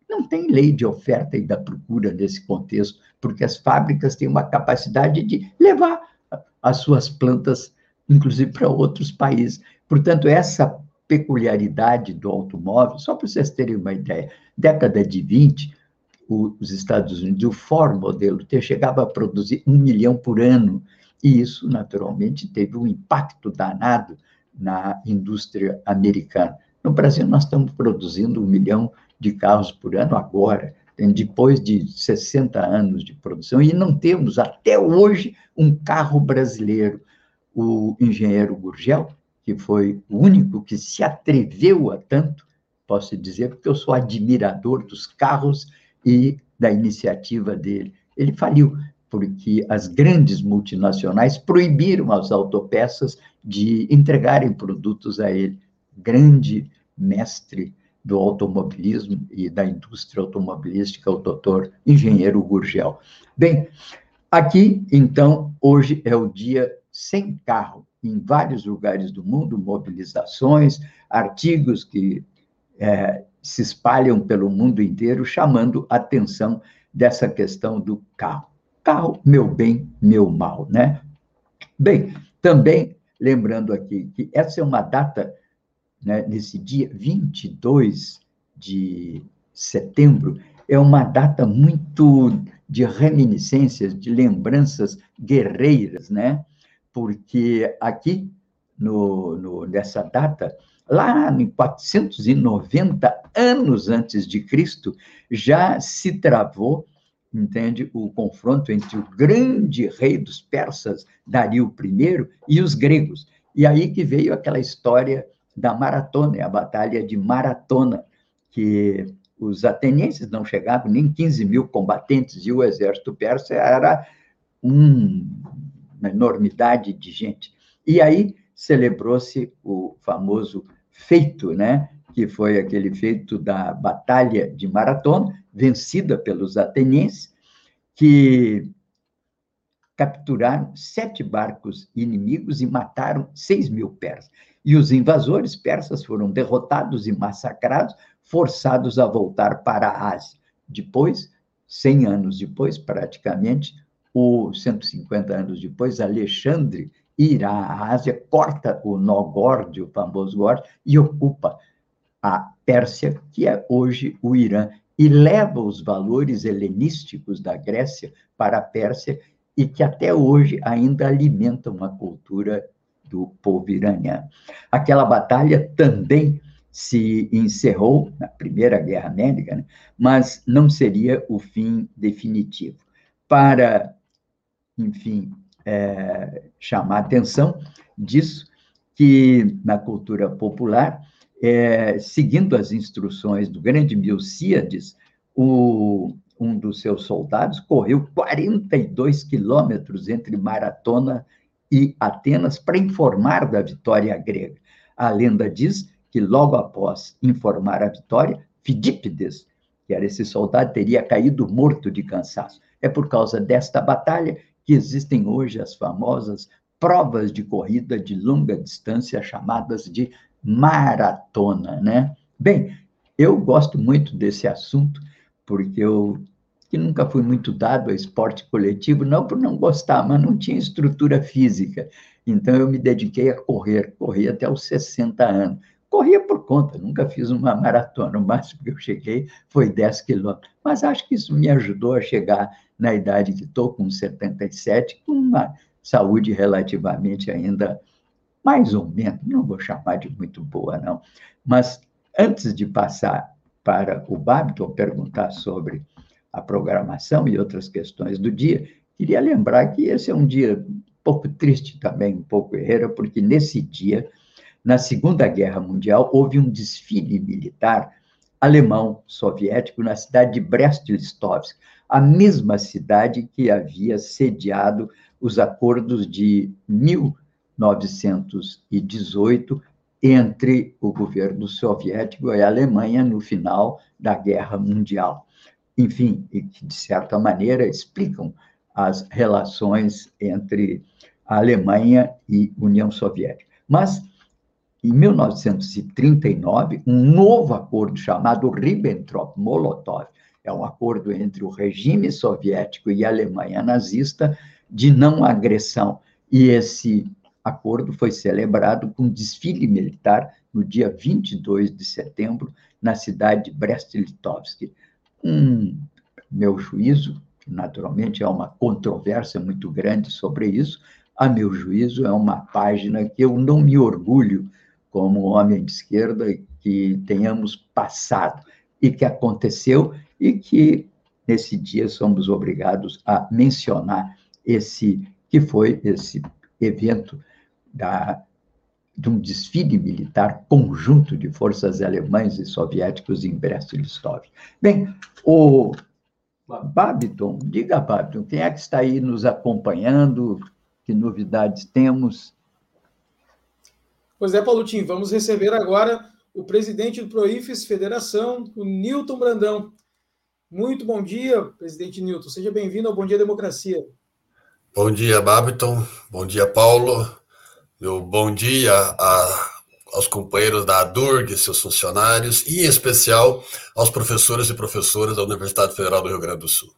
Speaker 1: Não tem lei de oferta e da procura nesse contexto, porque as fábricas têm uma capacidade de levar as suas plantas, inclusive, para outros países. Portanto, essa peculiaridade do automóvel, só para vocês terem uma ideia, década de 20, os Estados Unidos, o Ford modelo T chegava a produzir um milhão por ano, e isso, naturalmente, teve um impacto danado na indústria americana. No Brasil, nós estamos produzindo um milhão de carros por ano agora, depois de 60 anos de produção, e não temos até hoje um carro brasileiro. O engenheiro Gurgel que foi o único que se atreveu a tanto, posso dizer, porque eu sou admirador dos carros e da iniciativa dele. Ele faliu, porque as grandes multinacionais proibiram as autopeças de entregarem produtos a ele. Grande mestre do automobilismo e da indústria automobilística, o doutor engenheiro Gurgel. Bem, aqui, então, hoje é o dia sem carro em vários lugares do mundo, mobilizações, artigos que é, se espalham pelo mundo inteiro, chamando atenção dessa questão do carro. Carro, meu bem, meu mal, né? Bem, também lembrando aqui que essa é uma data, né, nesse dia 22 de setembro, é uma data muito de reminiscências, de lembranças guerreiras, né? porque aqui, no, no, nessa data, lá em 490 anos antes de Cristo, já se travou, entende, o confronto entre o grande rei dos persas, Dario I, e os gregos. E aí que veio aquela história da maratona, a batalha de Maratona, que os atenienses não chegavam nem 15 mil combatentes e o exército persa era um uma enormidade de gente. E aí celebrou-se o famoso feito, né? Que foi aquele feito da Batalha de Maratona, vencida pelos atenienses, que capturaram sete barcos inimigos e mataram seis mil persas. E os invasores persas foram derrotados e massacrados, forçados a voltar para a Ásia. Depois, cem anos depois, praticamente, o 150 anos depois, Alexandre irá à Ásia, corta o nó Gorde, o famoso Gorde, e ocupa a Pérsia, que é hoje o Irã, e leva os valores helenísticos da Grécia para a Pérsia e que até hoje ainda alimentam a cultura do povo iraniano. Aquela batalha também se encerrou na Primeira Guerra Médica, né? mas não seria o fim definitivo. Para enfim, é, chamar a atenção disso, que na cultura popular, é, seguindo as instruções do grande Milcíades, o, um dos seus soldados correu 42 quilômetros entre Maratona e Atenas para informar da vitória grega. A lenda diz que logo após informar a vitória, Fidípides, que era esse soldado, teria caído morto de cansaço. É por causa desta batalha que existem hoje as famosas provas de corrida de longa distância chamadas de maratona, né? Bem, eu gosto muito desse assunto porque eu que nunca fui muito dado a esporte coletivo, não por não gostar, mas não tinha estrutura física. Então eu me dediquei a correr, corri até os 60 anos. Corria por conta, nunca fiz uma maratona, o máximo que eu cheguei foi 10 quilômetros. Mas acho que isso me ajudou a chegar na idade que estou, com 77, com uma saúde relativamente ainda mais ou menos, não vou chamar de muito boa, não. Mas antes de passar para o Babiton perguntar sobre a programação e outras questões do dia, queria lembrar que esse é um dia um pouco triste também, um pouco erreiro, porque nesse dia, na Segunda Guerra Mundial, houve um desfile militar alemão soviético na cidade de Brest-Litovsk. a mesma cidade que havia sediado os acordos de 1918 entre o governo soviético e a Alemanha no final da Guerra Mundial. Enfim, e que, de certa maneira, explicam as relações entre a Alemanha e União Soviética. Mas, em 1939, um novo acordo chamado Ribbentrop-Molotov, é um acordo entre o regime soviético e a Alemanha nazista de não agressão. E esse acordo foi celebrado com desfile militar no dia 22 de setembro, na cidade de Brest-Litovsk. Um, meu juízo, naturalmente é uma controvérsia muito grande sobre isso, a meu juízo, é uma página que eu não me orgulho como homem de esquerda que tenhamos passado e que aconteceu e que nesse dia somos obrigados a mencionar esse que foi esse evento da, de um desfile militar conjunto de forças alemães e soviéticos em Brest-Litovsk. Bem, o Babiton, diga, Babiton, quem é que está aí nos acompanhando? Que novidades temos?
Speaker 2: Pois é, Paulotinho, vamos receber agora o presidente do Proifes Federação, o Newton Brandão. Muito bom dia, presidente Newton. Seja bem-vindo ao Bom Dia Democracia.
Speaker 3: Bom dia, Babiton. Bom dia, Paulo. Meu bom dia a, aos companheiros da ADURG, seus funcionários, e em especial aos professores e professoras da Universidade Federal do Rio Grande do Sul.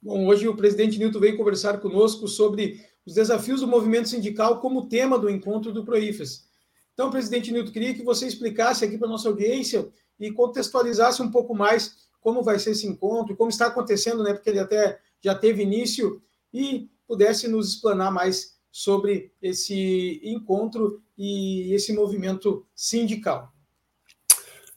Speaker 2: Bom, hoje o presidente Nilton veio conversar conosco sobre os desafios do movimento sindical como tema do encontro do Proifes. Então, presidente Nilton, queria que você explicasse aqui para a nossa audiência e contextualizasse um pouco mais como vai ser esse encontro, como está acontecendo, né? Porque ele até já teve início e pudesse nos explanar mais sobre esse encontro e esse movimento sindical.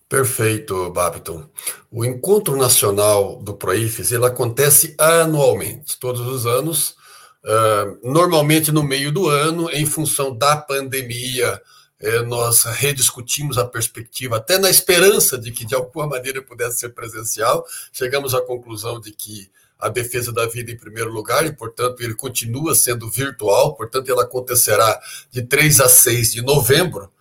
Speaker 3: Perfeito, Babiton. O Encontro Nacional do Proifes ele acontece anualmente, todos os anos, uh, normalmente no meio do ano, em função da pandemia. Eh, nós rediscutimos a perspectiva, até na esperança de que de alguma maneira pudesse ser presencial. Chegamos à conclusão de que a defesa da vida em primeiro lugar, e, portanto, ele continua sendo virtual, portanto, ele acontecerá de 3 a 6 de novembro,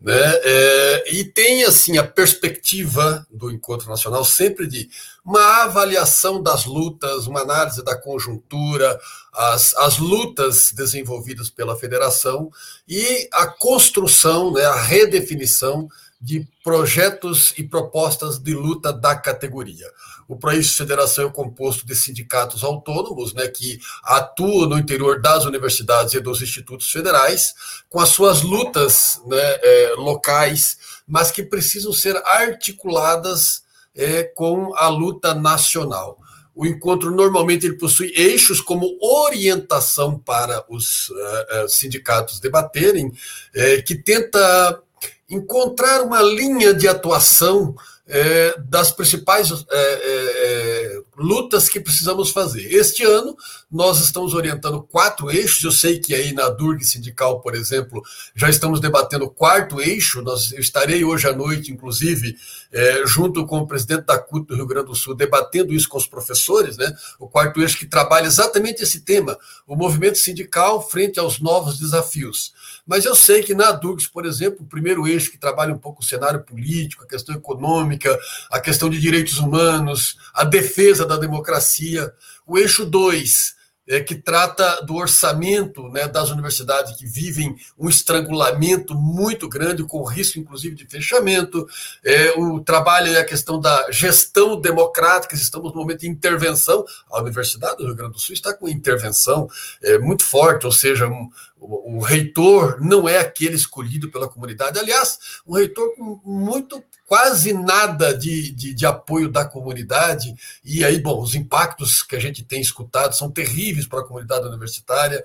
Speaker 3: né? É, e tem assim a perspectiva do encontro nacional sempre de uma avaliação das lutas, uma análise da conjuntura, as, as lutas desenvolvidas pela federação e a construção, né, a redefinição de projetos e propostas de luta da categoria. O País Federação é composto de sindicatos autônomos, né, que atuam no interior das universidades e dos institutos federais, com as suas lutas né, é, locais, mas que precisam ser articuladas é, com a luta nacional. O encontro normalmente ele possui eixos como orientação para os uh, sindicatos debaterem, uh, que tenta encontrar uma linha de atuação é, das principais é, é, lutas que precisamos fazer. Este ano, nós estamos orientando quatro eixos. Eu sei que aí na Durg Sindical, por exemplo, já estamos debatendo o quarto eixo. Nós, eu estarei hoje à noite, inclusive, é, junto com o presidente da CUT do Rio Grande do Sul, debatendo isso com os professores, né? o quarto eixo que trabalha exatamente esse tema, o movimento sindical frente aos novos desafios. Mas eu sei que na DURGS, por exemplo, o primeiro eixo que trabalha um pouco o cenário político, a questão econômica, a questão de direitos humanos, a defesa da democracia. O eixo 2, é, que trata do orçamento né, das universidades que vivem um estrangulamento muito grande, com risco, inclusive, de fechamento. É, o trabalho é a questão da gestão democrática, estamos no momento de intervenção. A Universidade do Rio Grande do Sul está com intervenção é, muito forte, ou seja, um, o, o, reitor não é aquele escolhido pela comunidade. Aliás, um reitor com muito quase nada de, de, de, apoio da comunidade, e aí, bom, os impactos que a gente tem escutado são terríveis para a comunidade universitária,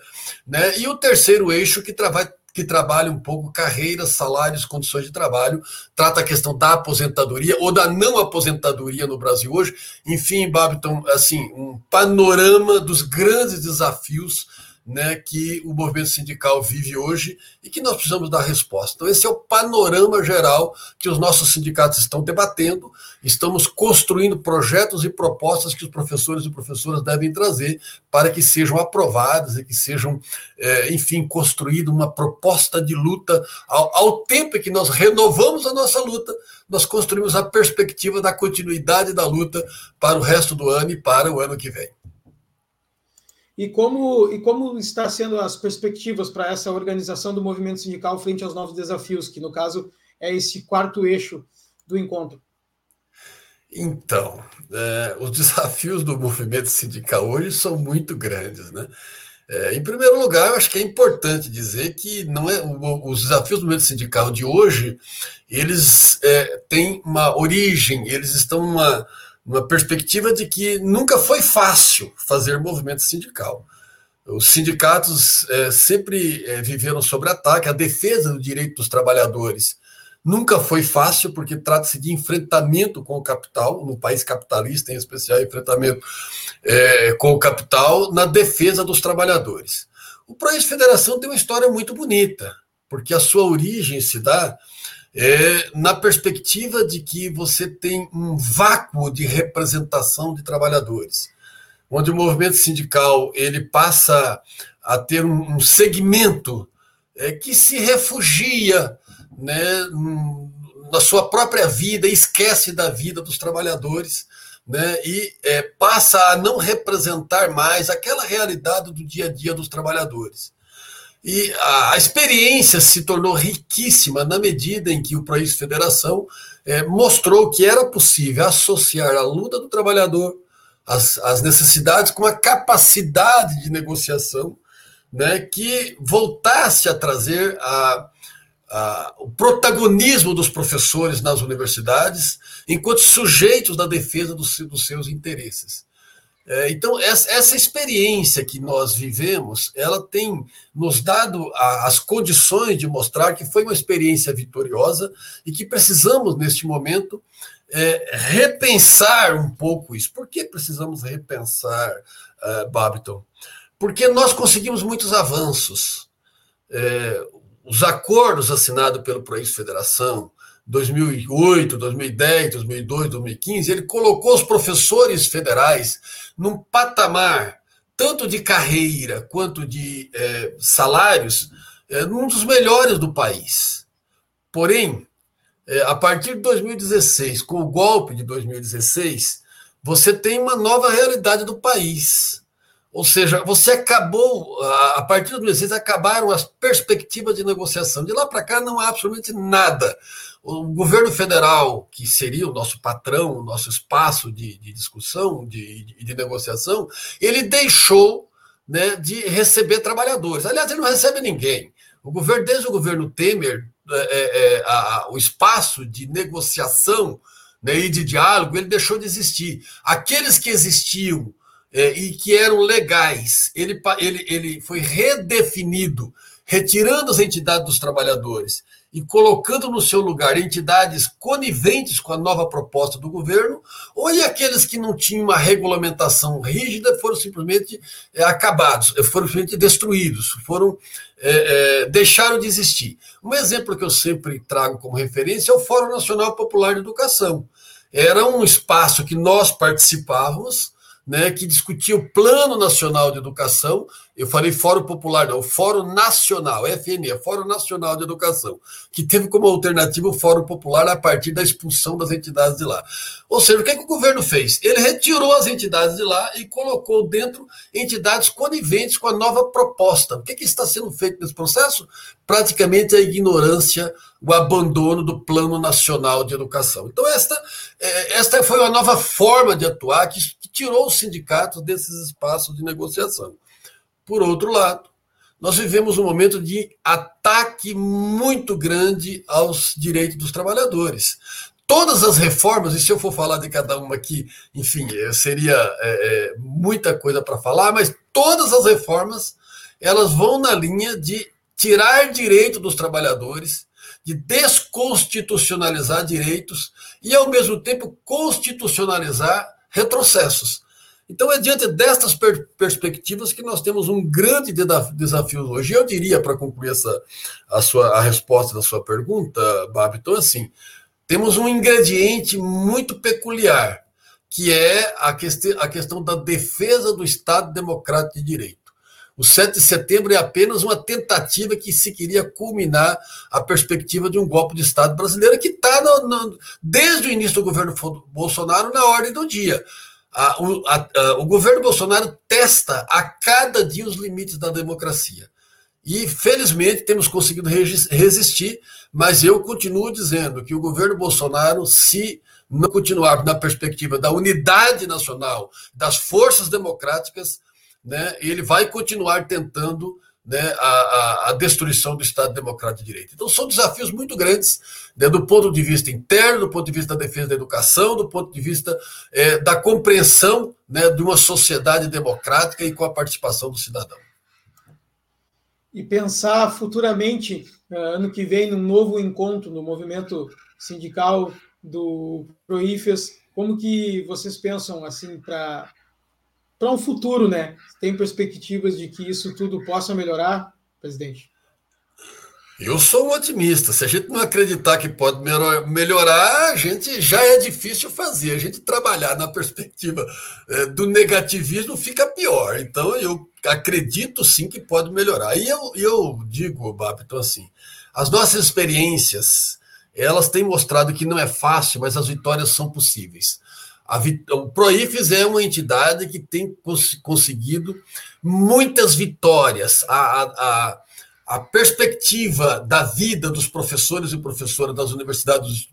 Speaker 3: né? E o terceiro eixo que trabalha que trabalha um pouco carreiras, salários, condições de trabalho, trata a questão da aposentadoria ou da não aposentadoria no Brasil hoje. Enfim, Babiton, assim, um panorama dos grandes desafios né, que o movimento sindical vive hoje e que nós precisamos dar resposta. Então, esse é o panorama geral que os nossos sindicatos estão debatendo. Estamos construindo projetos e propostas que os professores e professoras devem trazer para que sejam aprovadas e que sejam, é, enfim, construída uma proposta de luta. Ao, ao tempo que nós renovamos a nossa luta, nós construímos a perspectiva da continuidade da luta para o resto do ano e para o ano que vem.
Speaker 2: E como, e como está sendo as perspectivas para essa organização do movimento sindical frente aos novos desafios, que no caso é esse quarto eixo do encontro?
Speaker 3: Então, é, os *laughs* desafios do movimento sindical hoje são muito grandes, né? É, em primeiro lugar, eu acho que é importante dizer que não é os desafios do movimento sindical de hoje, eles é, têm uma origem, eles estão numa, uma perspectiva de que nunca foi fácil fazer movimento sindical. Os sindicatos é, sempre é, viveram sobre ataque, a defesa do direito dos trabalhadores nunca foi fácil, porque trata-se de enfrentamento com o capital, no país capitalista, em especial, enfrentamento é, com o capital na defesa dos trabalhadores. O Projeto Federação tem uma história muito bonita, porque a sua origem se dá é, na perspectiva de que você tem um vácuo de representação de trabalhadores, onde o movimento sindical ele passa a ter um, um segmento é, que se refugia né, na sua própria vida, esquece da vida dos trabalhadores. Né, e é, passa a não representar mais aquela realidade do dia a dia dos trabalhadores. E a, experiência se tornou riquíssima na medida em que o país federação é, mostrou que era possível associar a luta do trabalhador, as necessidades, com a capacidade de negociação né, que voltasse a trazer a, a, o protagonismo dos professores nas universidades enquanto sujeitos da defesa dos, dos seus interesses. É, então, essa, experiência que nós vivemos, ela tem nos dado as condições de mostrar que foi uma experiência vitoriosa e que precisamos, neste momento, é, repensar um pouco isso. Por que precisamos repensar, uh, Babiton? Porque nós conseguimos muitos avanços. É, os acordos assinados pelo País Federação, 2008, 2010, 2002, 2015, ele colocou os professores federais num patamar tanto de carreira quanto de é, salários, é, um dos melhores do país. Porém, é, a partir de 2016, com o golpe de 2016, você tem uma nova realidade do país. Ou seja, você acabou, a partir de 2016, acabaram as perspectivas de negociação. De lá para cá não há absolutamente nada. O governo federal, que seria o nosso patrão, o nosso espaço de, de discussão, de, de, de, negociação, ele deixou né, de receber trabalhadores. Aliás, ele não recebe ninguém. O governo, desde o governo Temer, é, é, é a, o espaço de negociação né, e de diálogo, ele deixou de existir. Aqueles que existiam é, e que eram legais. Ele, ele, ele foi redefinido, retirando as entidades dos trabalhadores e colocando no seu lugar entidades coniventes com a nova proposta do governo, ou e aqueles que não tinham uma regulamentação rígida foram simplesmente é, acabados, foram simplesmente destruídos, foram é, é, deixaram de existir. Um exemplo que eu sempre trago como referência é o Fórum Nacional Popular de Educação. Era um espaço que nós participávamos né, que discutia o Plano Nacional de Educação. Eu falei Fórum Popular, não, o Fórum Nacional, FNE, Fórum Nacional de Educação, que teve como alternativa o Fórum Popular a partir da expulsão das entidades de lá. Ou seja, o que, é que o governo fez? Ele retirou as entidades de lá e colocou dentro entidades coniventes com a nova proposta. O que, é que está sendo feito nesse processo? Praticamente a ignorância o abandono do Plano Nacional de Educação. Então, esta, é, esta foi uma nova forma de atuar que, tirou os sindicatos desses espaços de negociação. Por outro lado, nós vivemos um momento de ataque muito grande aos direitos dos trabalhadores. Todas as reformas, e se eu for falar de cada uma aqui, enfim, é, seria é, é, muita coisa para falar, mas todas as reformas elas vão na linha de tirar direito dos trabalhadores, de desconstitucionalizar direitos e, ao mesmo tempo, constitucionalizar retrocessos. Então, é diante destas per perspectivas que nós temos um grande desafio hoje. Eu diria, para concluir essa, a, sua, a resposta da sua pergunta, Babiton, assim, temos um ingrediente muito peculiar, que é a, quest a questão da defesa do Estado Democrático de Direito. O 7 de setembro é apenas uma tentativa que se queria culminar a perspectiva de um golpe de Estado brasileiro que está desde o início do governo Bolsonaro na ordem do dia a, a, a, o governo Bolsonaro testa a cada dia os limites da democracia. E, felizmente, temos conseguido resistir, mas eu continuo dizendo que o governo Bolsonaro, se não continuar na perspectiva da unidade nacional, das forças democráticas, né, ele vai continuar tentando né, a, a, destruição do Estado Democrático de Direito. Então, são desafios muito grandes, né, do ponto de vista interno, do ponto de vista da defesa da educação, do ponto de vista é, da compreensão né, de uma sociedade democrática e com a participação do cidadão.
Speaker 2: E pensar futuramente, eh, ano que vem, num novo encontro no movimento sindical do Proífias, como que vocês pensam assim para para um futuro, né? Tem perspectivas de que isso tudo possa melhorar, presidente?
Speaker 3: Eu sou um otimista. Se a gente não acreditar que pode melhorar, a gente já é difícil fazer. A gente trabalhar na perspectiva é, do negativismo fica pior. Então eu acredito sim que pode melhorar. E eu, eu digo, Babito, assim, as nossas experiências elas têm mostrado que não é fácil, mas as vitórias são possíveis. A, o Proifes é uma entidade que tem cons, conseguido muitas vitórias. A, a, a, perspectiva da vida dos professores e professoras das universidades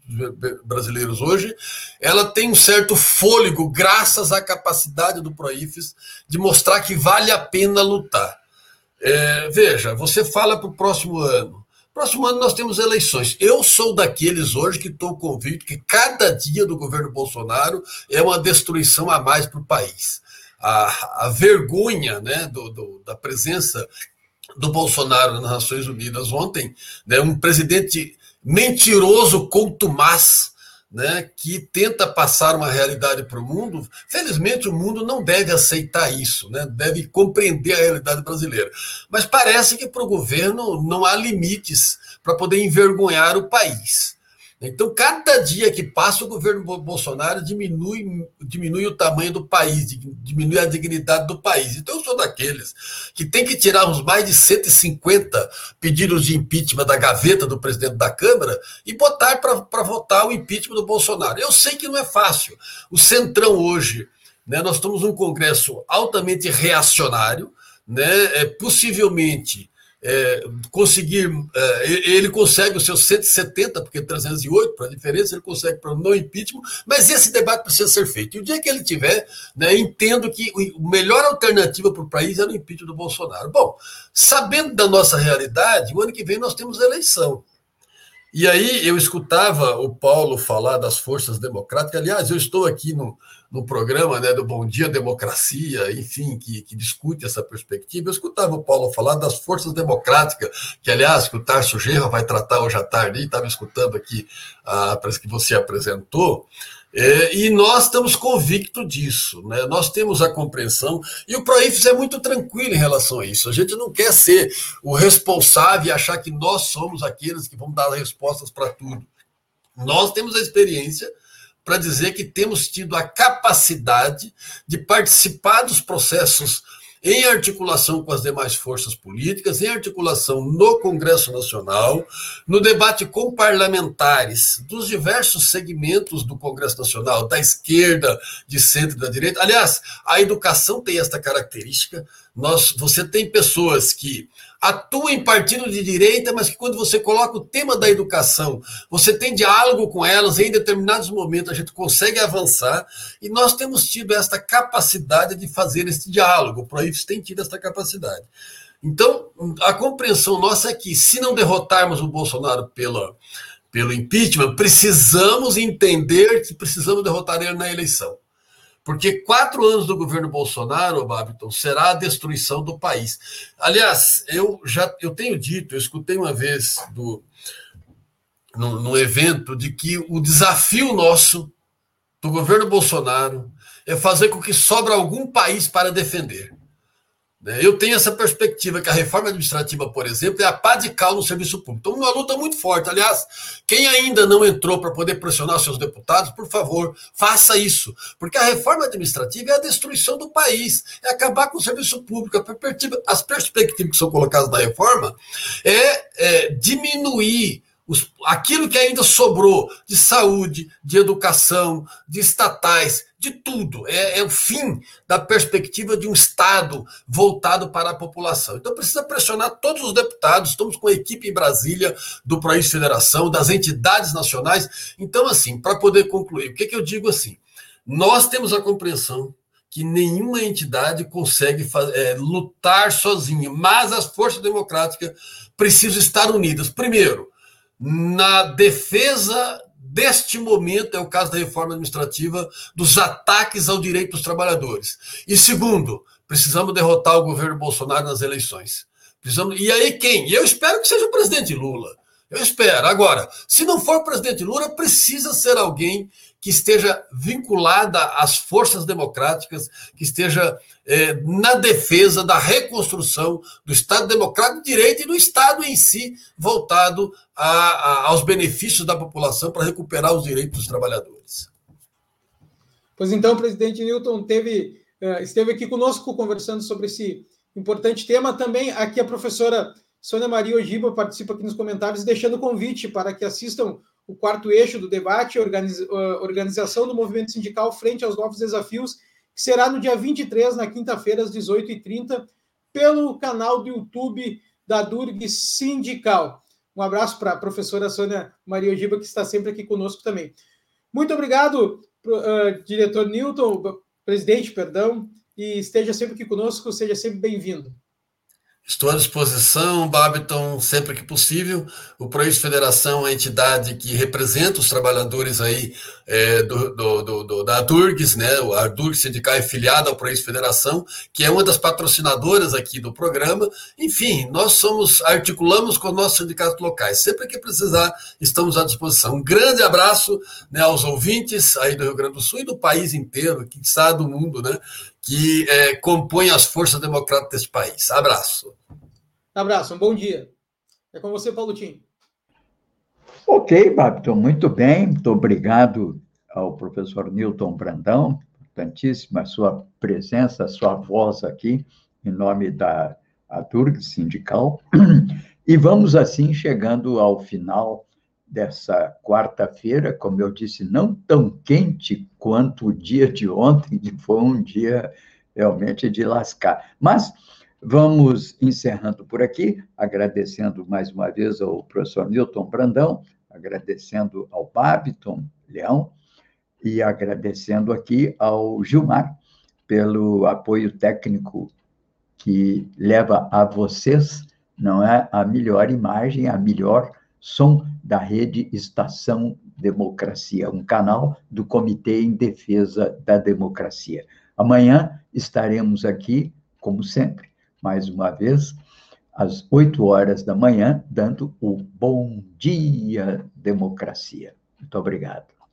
Speaker 3: brasileiras hoje, ela tem um certo fôlego, graças à capacidade do Proifes de mostrar que vale a pena lutar. É, veja, você fala para o próximo ano, Próximo ano nós temos eleições. Eu sou daqueles hoje que estou convicto que cada dia do governo Bolsonaro é uma destruição a mais para o país. A, a, vergonha né, do, do, da presença do Bolsonaro nas Nações Unidas ontem, né, um presidente mentiroso, contumaz, né, que tenta passar uma realidade para o mundo, felizmente o mundo não deve aceitar isso, né, deve compreender a realidade brasileira. Mas parece que para o governo não há limites para poder envergonhar o país. Então, cada dia que passa, o governo Bolsonaro diminui, diminui o tamanho do país, diminui a dignidade do país. Então, eu sou daqueles que tem que tirar uns mais de 150 pedidos de impeachment da gaveta do presidente da Câmara e botar para votar o impeachment do Bolsonaro. Eu sei que não é fácil. O Centrão hoje, né, nós estamos num Congresso altamente reacionário, né, é, possivelmente é, conseguir, é, ele consegue os seus 170, porque 308 para a diferença, ele consegue para o não impeachment, mas esse debate precisa ser feito. E o dia que ele tiver, né, entendo que a melhor alternativa para o país é o impeachment do Bolsonaro. Bom, sabendo da nossa realidade, o ano que vem nós temos eleição. E aí eu escutava o Paulo falar das forças democráticas. Aliás, eu estou aqui no, no programa né, do Bom Dia Democracia, enfim, que, que, discute essa perspectiva. Eu escutava o Paulo falar das forças democráticas, que, aliás, que o Tarso Gerra vai tratar hoje à tarde, e estava escutando aqui, a, que você apresentou. É, e nós estamos convictos disso, né? nós temos a compreensão, e o Proifes é muito tranquilo em relação a isso. A gente não quer ser o responsável e achar que nós somos aqueles que vão dar respostas para tudo. Nós temos a experiência para dizer que temos tido a capacidade de participar dos processos em articulação com as demais forças políticas, em articulação no Congresso Nacional, no debate com parlamentares dos diversos segmentos do Congresso Nacional, da esquerda, de centro e da direita. Aliás, a educação tem esta característica. Nós, você tem pessoas que atuam em partido de direita, mas que quando você coloca o tema da educação, você tem diálogo com elas, em determinados momentos a gente consegue avançar, e nós temos tido esta capacidade de fazer esse diálogo. O Proifes tem tido esta capacidade. Então, a compreensão nossa é que, se não derrotarmos o Bolsonaro pela, pelo impeachment, precisamos entender que precisamos derrotar ele na eleição. Porque quatro anos do governo Bolsonaro, Babiton, será a destruição do país. Aliás, eu já eu tenho dito, eu escutei uma vez do, no, evento de que o desafio nosso do governo Bolsonaro é fazer com que sobra algum país para defender. Né? Eu tenho essa perspectiva que a reforma administrativa, por exemplo, é a pá de cal no serviço público. Então, uma luta muito forte. Aliás, quem ainda não entrou para poder pressionar seus deputados, por favor, faça isso. Porque a reforma administrativa é a destruição do país, é acabar com o serviço público. As perspectivas que são colocadas na reforma é, é diminuir os, aquilo que ainda sobrou de saúde, de educação, de estatais, de tudo. É, é, o fim da perspectiva de um Estado voltado para a população. Então precisa pressionar todos os deputados. Estamos com a equipe em Brasília do País Federação, das entidades nacionais. Então, assim, para poder concluir, o que, que eu digo assim? Nós temos a compreensão que nenhuma entidade consegue é, lutar sozinha, mas as forças democráticas precisam estar unidas. Primeiro, na defesa deste momento, é o caso da reforma administrativa, dos ataques ao direito dos trabalhadores. E segundo, precisamos derrotar o governo Bolsonaro nas eleições. Precisamos... E aí quem? Eu espero que seja o presidente Lula. Eu espero. Agora, se não for o presidente Lula, precisa ser alguém que esteja vinculada às forças democráticas, que esteja é, na defesa da reconstrução do Estado Democrático de Direito e do Estado em si, voltado a, a, aos benefícios da população para recuperar os direitos dos trabalhadores.
Speaker 2: Pois então, presidente Newton teve, uh, esteve aqui conosco conversando sobre esse importante tema. Também aqui a professora Sônia Maria Ogiba participa aqui nos comentários, deixando convite para que assistam o quarto eixo do debate, organização do movimento sindical frente aos novos desafios, que será no dia 23, na quinta-feira, às 18h30, pelo canal do YouTube da Durg Sindical. Um abraço para a professora Sônia Maria Ogiba, que está sempre aqui conosco também. Muito obrigado, uh, diretor Newton, presidente, perdão, e esteja sempre aqui conosco, seja sempre bem-vindo.
Speaker 3: Estou à disposição, Babiton, sempre que possível. O Prois Federação é a entidade que representa os trabalhadores aí é, do, do, do, da Durgs, né? A Durgs Sindical é filiada ao Prois Federação, que é uma das patrocinadoras aqui do programa. Enfim, nós somos, articulamos com os nossos sindicatos locais. Sempre que precisar, estamos à disposição. Um grande abraço né, aos ouvintes aí do Rio Grande do Sul e do país inteiro, que está do mundo, né? Que é, compõem as forças democráticas desse país. Abraço.
Speaker 2: Abraço, um bom dia. É com você, Paulo Tim.
Speaker 1: Ok, Babton, muito bem. Muito obrigado ao professor Newton Brandão. Importantíssima a sua presença, a sua voz aqui, em nome da Adurg Sindical. *clears throat* E vamos, assim, chegando ao final dessa quarta-feira, como eu disse, não tão quente quanto o dia de ontem, que foi um dia realmente de lascar. Mas vamos encerrando por aqui, agradecendo mais uma vez ao professor Newton Brandão, agradecendo ao Babiton Leão e agradecendo aqui ao Gilmar pelo apoio técnico que leva a vocês, não é a melhor imagem, a melhor som da rede Estação Democracia, um canal do Comitê em Defesa da Democracia. Amanhã estaremos aqui, como sempre, mais uma vez, às 8 horas da manhã, dando o Bom Dia Democracia. Muito obrigado.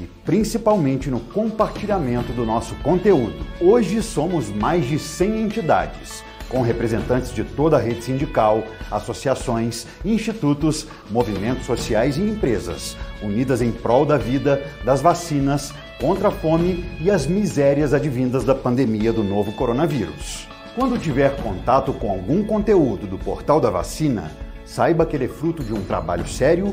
Speaker 4: e principalmente no compartilhamento do nosso conteúdo. Hoje somos mais de 100 entidades, com representantes de toda a rede sindical, associações, institutos, movimentos sociais e empresas, unidas em prol da vida, das vacinas, contra a fome e as misérias advindas da pandemia do novo coronavírus. Quando tiver contato com algum conteúdo do portal da vacina, Saiba que ele é fruto de um trabalho sério,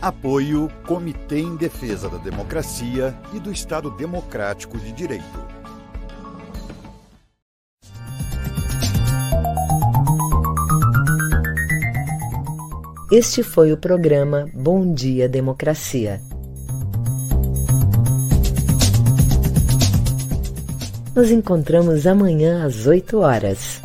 Speaker 5: Apoio Comitê em Defesa da Democracia e do Estado Democrático de Direito.
Speaker 6: Este foi o programa Bom Dia Democracia. Nos encontramos amanhã às 8 horas.